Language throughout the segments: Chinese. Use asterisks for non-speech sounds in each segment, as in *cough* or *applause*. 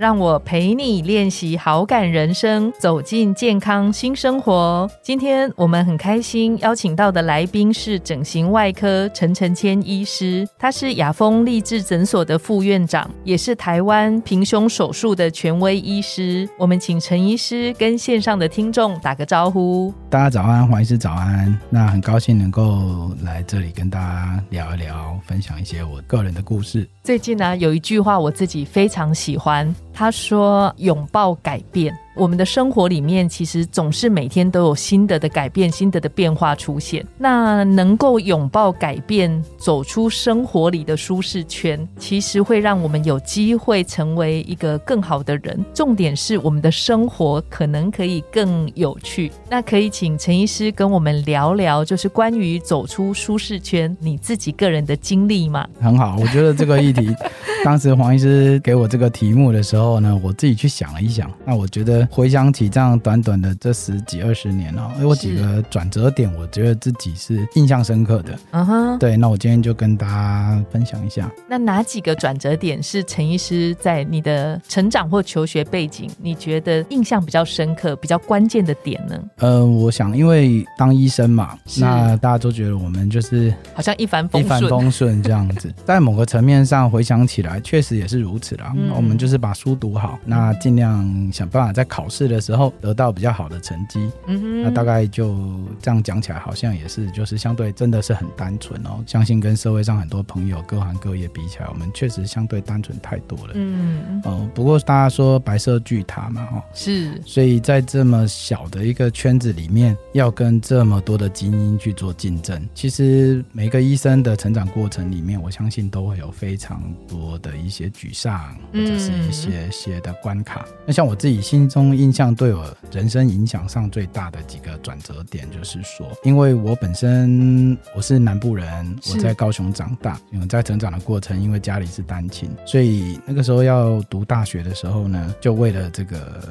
让我陪你练习好感人生，走进健康新生活。今天我们很开心邀请到的来宾是整形外科陈承谦医师，他是雅风励志诊所的副院长，也是台湾平胸手术的权威医师。我们请陈医师跟线上的听众打个招呼。大家早安，黄医师早安。那很高兴能够来这里跟大家聊一聊，分享一些我个人的故事。最近呢，有一句话我自己非常喜欢。他说：“拥抱改变。”我们的生活里面，其实总是每天都有新的的改变、新的的变化出现。那能够拥抱改变，走出生活里的舒适圈，其实会让我们有机会成为一个更好的人。重点是，我们的生活可能可以更有趣。那可以请陈医师跟我们聊聊，就是关于走出舒适圈，你自己个人的经历吗？很好，我觉得这个议题，当时黄医师给我这个题目的时候呢，我自己去想了一想，那我觉得。回想起这样短短的这十几二十年哦，有几个转折点，我觉得自己是印象深刻的。嗯哼，对，那我今天就跟大家分享一下。那哪几个转折点是陈医师在你的成长或求学背景，你觉得印象比较深刻、比较关键的点呢？呃，我想，因为当医生嘛，那大家都觉得我们就是好像一帆风一帆风顺这样子。*laughs* 在某个层面上回想起来，确实也是如此啦。我们就是把书读好，那尽量想办法再考。考试的时候得到比较好的成绩，嗯哼，那大概就这样讲起来，好像也是就是相对真的是很单纯哦。相信跟社会上很多朋友各行各业比起来，我们确实相对单纯太多了。嗯哦，不过大家说白色巨塔嘛，哈，是，所以在这么小的一个圈子里面，要跟这么多的精英去做竞争，其实每个医生的成长过程里面，我相信都会有非常多的一些沮丧或者是一些些的关卡。那像我自己心中。印象对我人生影响上最大的几个转折点，就是说，因为我本身我是南部人，我在高雄长大，因为在成长的过程，因为家里是单亲，所以那个时候要读大学的时候呢，就为了这个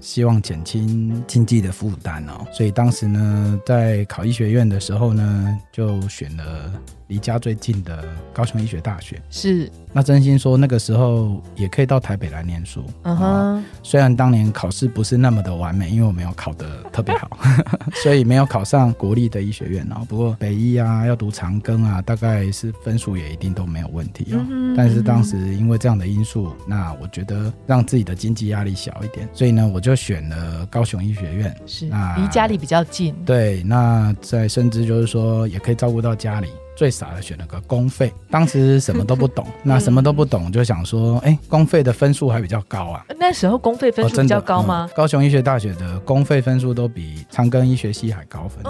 希望减轻经济的负担哦，所以当时呢，在考医学院的时候呢，就选了。离家最近的高雄医学大学是，那真心说那个时候也可以到台北来念书。嗯哼，虽然当年考试不是那么的完美，因为我没有考得特别好，*laughs* 所以没有考上国立的医学院哦。不过北医啊，要读长庚啊，大概是分数也一定都没有问题哦。但是当时因为这样的因素，那我觉得让自己的经济压力小一点，所以呢，我就选了高雄医学院。是，那离家里比较近。对，那在甚至就是说也可以照顾到家里。最傻的选了个公费，当时什么都不懂，*laughs* 那什么都不懂就想说，哎，公费的分数还比较高啊。那时候公费分数比较高吗？高雄医学大学的公费分数都比长庚医学系还高分，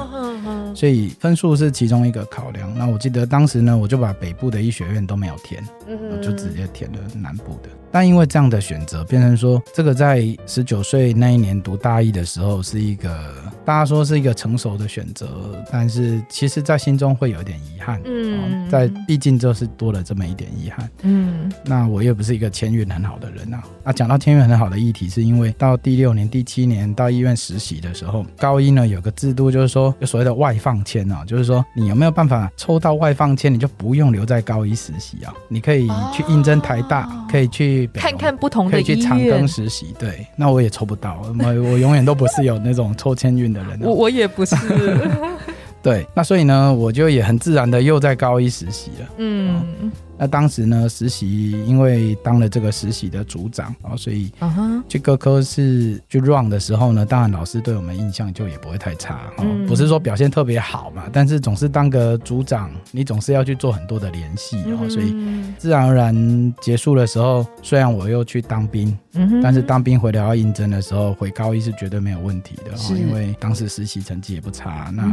所以分数是其中一个考量。那我记得当时呢，我就把北部的医学院都没有填，我就直接填了南部的。但因为这样的选择，变成说这个在十九岁那一年读大一的时候是一个大家说是一个成熟的选择，但是其实，在心中会有点遗憾。嗯，在毕竟就是多了这么一点遗憾。嗯，那我又不是一个签运很好的人啊。那讲到签运很好的议题，是因为到第六年、第七年到医院实习的时候，高一呢有个制度，就是说有所谓的外放签啊，就是说你有没有办法抽到外放签，你就不用留在高一实习啊，你可以去应征台大，可以去。看看不同的可以去长庚实习。对，那我也抽不到，我 *laughs* 我永远都不是有那种抽签运的人。我我也不是。*laughs* 对，那所以呢，我就也很自然的又在高一实习了。嗯。那当时呢，实习因为当了这个实习的组长啊，所以去各科室去 run 的时候呢，当然老师对我们印象就也不会太差哦，不是说表现特别好嘛，但是总是当个组长，你总是要去做很多的联系哦，所以自然而然结束的时候，虽然我又去当兵，但是当兵回来要应征的时候，回高一是绝对没有问题的哦，因为当时实习成绩也不差。那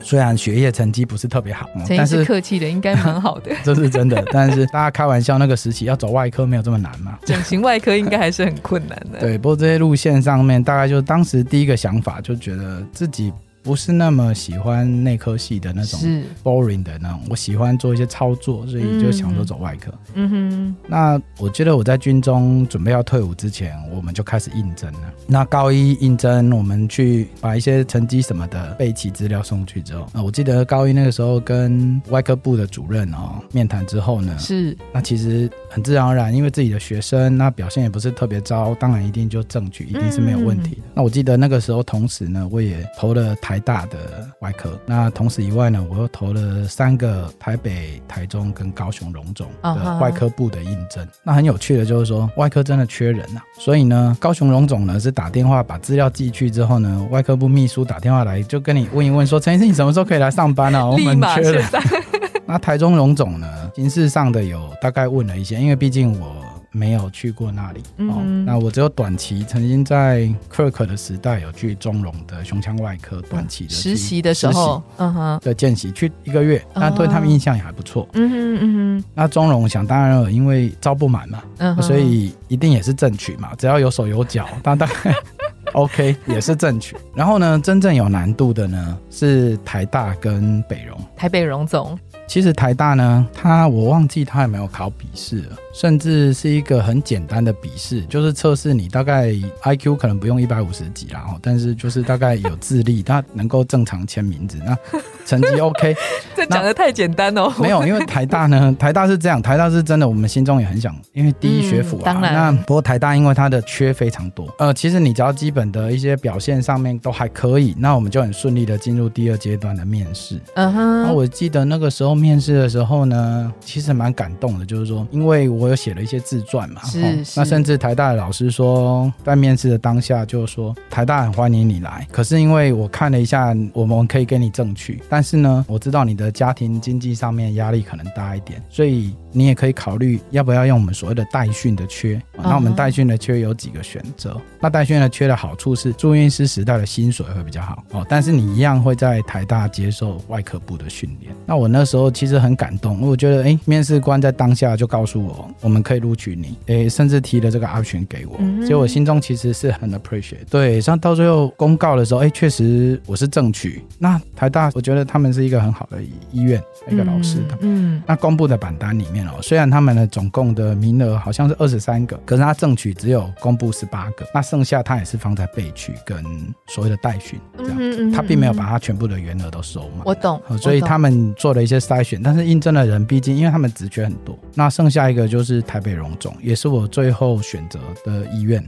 虽然学业成绩不是特别好，但是客气的应该蛮好的，*laughs* 这是真的，*laughs* 但。是大家开玩笑，那个时期要走外科没有这么难嘛？整形外科应该还是很困难的。对，不过这些路线上面，大概就是当时第一个想法就觉得自己不是那么喜欢内科系的那种 boring 的那种，我喜欢做一些操作，所以就想说走外科。嗯哼。那我觉得我在军中准备要退伍之前，我们就开始应征了。那高一应征，我们去把一些成绩什么的备齐资料送去之后，那我记得高一那个时候跟外科部的主任哦面谈之后呢，是那其实很自然而然，因为自己的学生那表现也不是特别糟，当然一定就正取，一定是没有问题的。那我记得那个时候，同时呢，我也投了台大的外科。那同时以外呢，我又投了三个台北、台中跟高雄荣总的外科部的应征。那很有趣的就是说，外科真的缺人啊。所以呢，高雄荣总呢是打电话把资料寄去之后呢，外科部秘书打电话来就跟你问一问，说陈医生你什么时候可以来上班啊？我们缺人。*laughs* 那台中荣总呢，形式上的有大概问了一些，因为毕竟我。没有去过那里哦，那我只有短期曾经在克克的时代有去中荣的胸腔外科短期的实习的时候，嗯哼，的见习去一个月，那对他们印象也还不错。嗯哼嗯哼，那中荣想当然了，因为招不满嘛，所以一定也是正取嘛，只要有手有脚，大概 *laughs* OK 也是正取。然后呢，真正有难度的呢是台大跟北荣，台北荣总。其实台大呢，他我忘记他有没有考笔试了。甚至是一个很简单的笔试，就是测试你大概 I Q 可能不用一百五十几啦，哦，但是就是大概有智力，他能够正常签名字，那成绩 OK。*laughs* 这讲的太简单哦。没有，因为台大呢，*laughs* 台大是这样，台大是真的，我们心中也很想，因为第一学府啊。当然。那不过台大因为它的缺非常多，呃，其实你只要基本的一些表现上面都还可以，那我们就很顺利的进入第二阶段的面试。嗯哼。那我记得那个时候面试的时候呢，其实蛮感动的，就是说，因为我有写了一些自传嘛，是，那甚至台大的老师说，在面试的当下就说，台大很欢迎你来，可是因为我看了一下，我们可以给你争取，但是呢，我知道你的家庭经济上面压力可能大一点，所以。你也可以考虑要不要用我们所谓的代训的缺。那我们代训的缺有几个选择。那代训的缺的好处是住院师时代的薪水会比较好哦，但是你一样会在台大接受外科部的训练。那我那时候其实很感动，我觉得哎，面试官在当下就告诉我我们可以录取你，哎，甚至提了这个 option 给我，所以我心中其实是很 appreciate。对，像到最后公告的时候，哎，确实我是正取。那台大我觉得他们是一个很好的医院，一个老师的。嗯。那公布的榜单里面。虽然他们的总共的名额好像是二十三个，可是他正取只有公布十八个，那剩下他也是放在备取跟所谓的待训这样，他并没有把他全部的员额都收满。我懂，所以他们做了一些筛选，但是应征的人毕竟因为他们职缺很多，那剩下一个就是台北荣总，也是我最后选择的医院。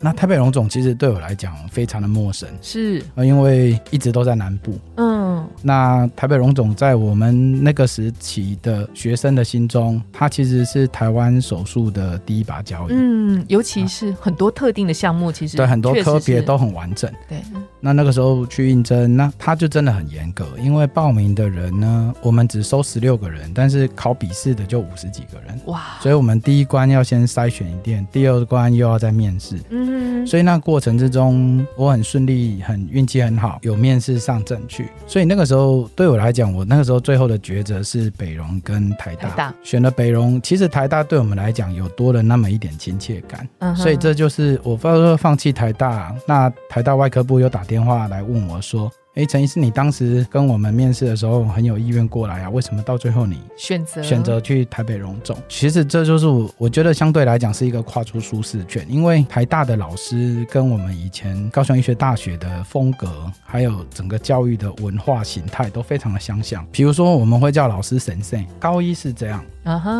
那台北荣总其实对我来讲非常的陌生，是因为一直都在南部。嗯，那台北荣总在我们那个时期的学生的心中。它其实是台湾手术的第一把交椅，嗯，尤其是很多特定的项目，其实对很多科别都很完整。对，那那个时候去应征，那他就真的很严格，因为报名的人呢，我们只收十六个人，但是考笔试的就五十几个人，哇！所以我们第一关要先筛选一遍，第二关又要再面试，嗯，所以那过程之中，我很顺利，很运气很好，有面试上正去。所以那个时候对我来讲，我那个时候最后的抉择是北荣跟台大。选了北荣，其实台大对我们来讲有多了那么一点亲切感，所以这就是我说放弃台大，那台大外科部又打电电话来问我说。哎，陈医师，你当时跟我们面试的时候很有意愿过来啊？为什么到最后你选择选择去台北荣总？其实这就是我我觉得相对来讲是一个跨出舒适圈，因为台大的老师跟我们以前高雄医学大学的风格，还有整个教育的文化形态都非常的相像。比如说，我们会叫老师神圣，高一是这样，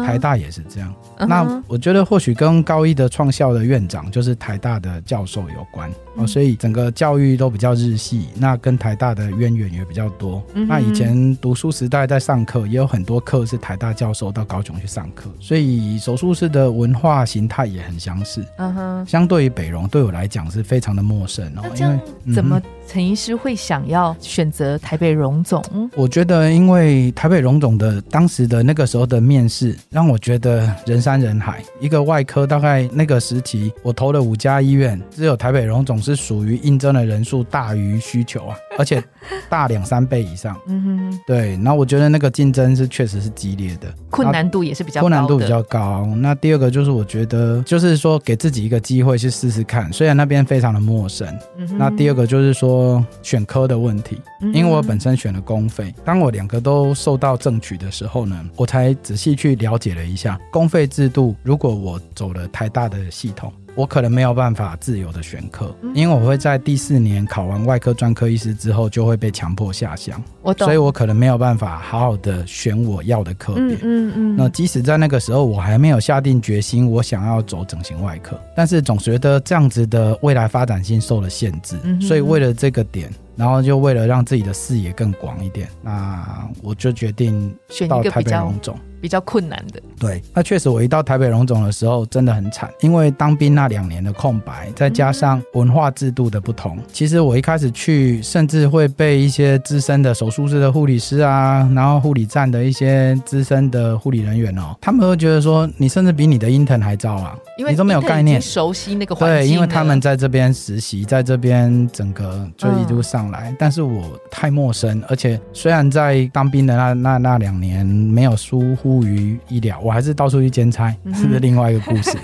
台大也是这样。那我觉得或许跟高一的创校的院长就是台大的教授有关哦，所以整个教育都比较日系。那跟台大。大的渊源也比较多。那以前读书时代在上课，也有很多课是台大教授到高雄去上课，所以手术室的文化形态也很相似。嗯哼，相对于北荣，对我来讲是非常的陌生哦。因为怎么陈医师会想要选择台北荣总？我觉得，因为台北荣总的当时的那个时候的面试，让我觉得人山人海。一个外科大概那个时期，我投了五家医院，只有台北荣总是属于应征的人数大于需求啊，*laughs* 而且。大两三倍以上，嗯哼，对，那我觉得那个竞争是确实是激烈的，困难度也是比较困难度比较高。那第二个就是我觉得就是说给自己一个机会去试试看，虽然那边非常的陌生。嗯那第二个就是说说选科的问题，因为我本身选了公费。当我两个都受到争取的时候呢，我才仔细去了解了一下公费制度。如果我走了台大的系统。我可能没有办法自由的选课，因为我会在第四年考完外科专科医师之后，就会被强迫下乡。我懂，所以我可能没有办法好好的选我要的科别。嗯嗯。那即使在那个时候，我还没有下定决心，我想要走整形外科，但是总觉得这样子的未来发展性受了限制。所以为了这个点，然后就为了让自己的视野更广一点，那我就决定到台北荣总。比较困难的，对，那确实，我一到台北荣总的时候，真的很惨，因为当兵那两年的空白，再加上文化制度的不同，其实我一开始去，甚至会被一些资深的手术室的护理师啊，然后护理站的一些资深的护理人员哦，他们会觉得说，你甚至比你的 intern 还糟啊，因为你都没有概念，熟悉那个环境，对，因为他们在这边实习，在这边整个就一路上来，但是我太陌生，而且虽然在当兵的那那那两年没有疏忽。于医疗，我还是到处去兼差，是不 *laughs* 是另外一个故事？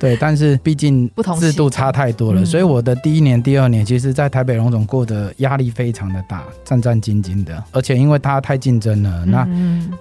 对，但是毕竟制度差太多了，所以我的第一年、第二年，其实在台北荣总过得压力非常的大，战战兢兢的。而且因为它太竞争了，那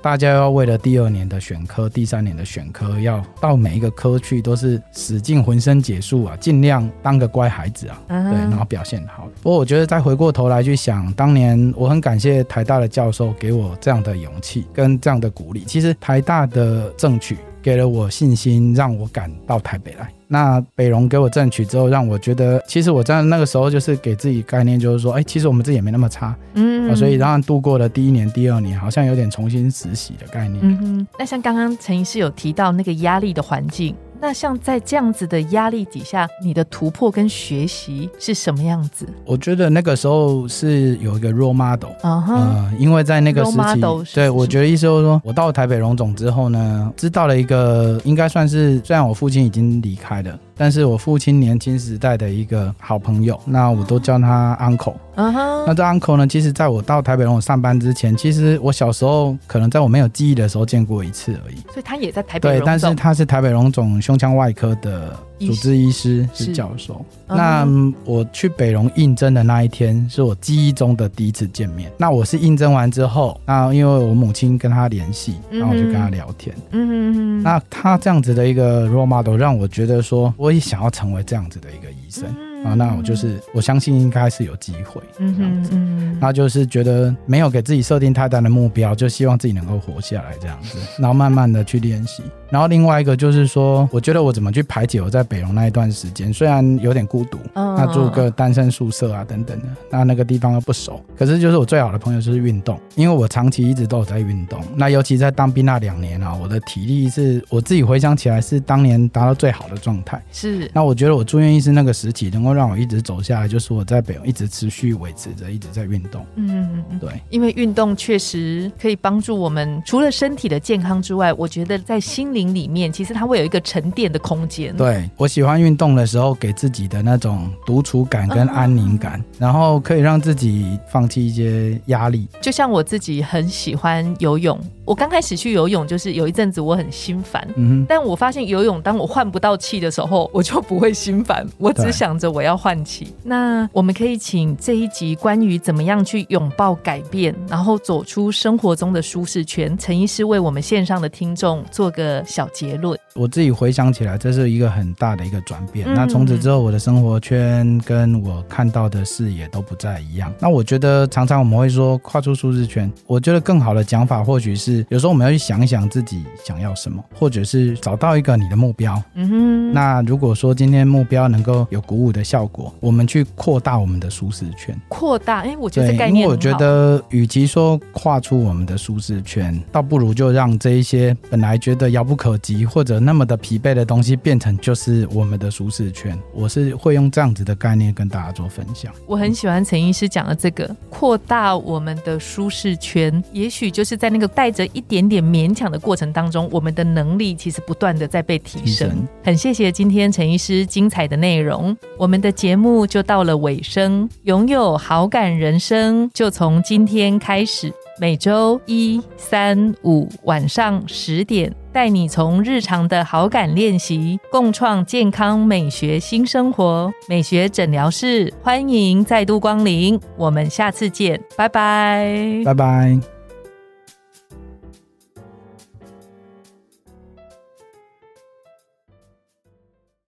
大家要为了第二年的选科、第三年的选科，要到每一个科去都是使尽浑身解数啊，尽量当个乖孩子啊，对，然后表现好。不过我觉得再回过头来去想，当年我很感谢台大的教授给我这样的勇气跟这样的鼓励。其实台大的正取。给了我信心，让我赶到台北来。那北荣给我争取之后，让我觉得，其实我在那个时候就是给自己概念，就是说，哎，其实我们自己也没那么差，嗯，所以让度过了第一年、第二年，好像有点重新实习的概念。嗯哼，那像刚刚陈医师有提到那个压力的环境。那像在这样子的压力底下，你的突破跟学习是什么样子？我觉得那个时候是有一个 role model，啊嗯，因为在那个时期，对我觉得意思就是说，我到台北荣总之后呢，知道了一个应该算是，虽然我父亲已经离开了。但是我父亲年轻时代的一个好朋友，那我都叫他 uncle。那这 uncle 呢，其实在我到台北荣上班之前，其实我小时候可能在我没有记忆的时候见过一次而已。所以他也在台北荣对，但是他是台北龙总胸腔外科的。主治医师是教授。那我去北龙应征的那一天，是我记忆中的第一次见面。那我是应征完之后，那因为我母亲跟他联系，然后我就跟他聊天。嗯那他这样子的一个 role model，让我觉得说，我也想要成为这样子的一个医生。啊，那我就是我相信应该是有机会这样子，那就是觉得没有给自己设定太大的目标，就希望自己能够活下来这样子，然后慢慢的去练习。然后另外一个就是说，我觉得我怎么去排解我在北荣那一段时间，虽然有点孤独，那住个单身宿舍啊等等的，那那个地方又不熟，可是就是我最好的朋友就是运动，因为我长期一直都有在运动。那尤其在当兵那两年啊，我的体力是我自己回想起来是当年达到最好的状态。是。那我觉得我住院医师那个时期能够让我一直走下来，就是我在北欧一直持续维持着，一直在运动。嗯对，因为运动确实可以帮助我们，除了身体的健康之外，我觉得在心灵里面，其实它会有一个沉淀的空间。对我喜欢运动的时候，给自己的那种独处感跟安宁感，然后可以让自己放弃一些压力。就像我自己很喜欢游泳。我刚开始去游泳，就是有一阵子我很心烦，但我发现游泳，当我换不到气的时候，我就不会心烦，我只想着我要唤起。那我们可以请这一集关于怎么样去拥抱改变，然后走出生活中的舒适圈，陈医师为我们线上的听众做个小结论。我自己回想起来，这是一个很大的一个转变。那从此之后，我的生活圈跟我看到的视野都不再一样。那我觉得常常我们会说跨出舒适圈，我觉得更好的讲法或许是。有时候我们要去想一想自己想要什么，或者是找到一个你的目标。嗯哼。那如果说今天目标能够有鼓舞的效果，我们去扩大我们的舒适圈。扩大，哎，我觉得概念我觉得，与其说跨出我们的舒适圈，倒不如就让这一些本来觉得遥不可及或者那么的疲惫的东西，变成就是我们的舒适圈。我是会用这样子的概念跟大家做分享。我很喜欢陈医师讲的这个扩大我们的舒适圈，也许就是在那个带着。一点点勉强的过程当中，我们的能力其实不断的在被提升。很谢谢今天陈医师精彩的内容，我的节目就到了尾声。拥有好感人生，就从今天开始，每周一、三、五晚上十点。带你从日常的好感练习，共创健康美学新生活。美学诊疗室欢迎再度光临，我们下次见，拜拜，拜拜。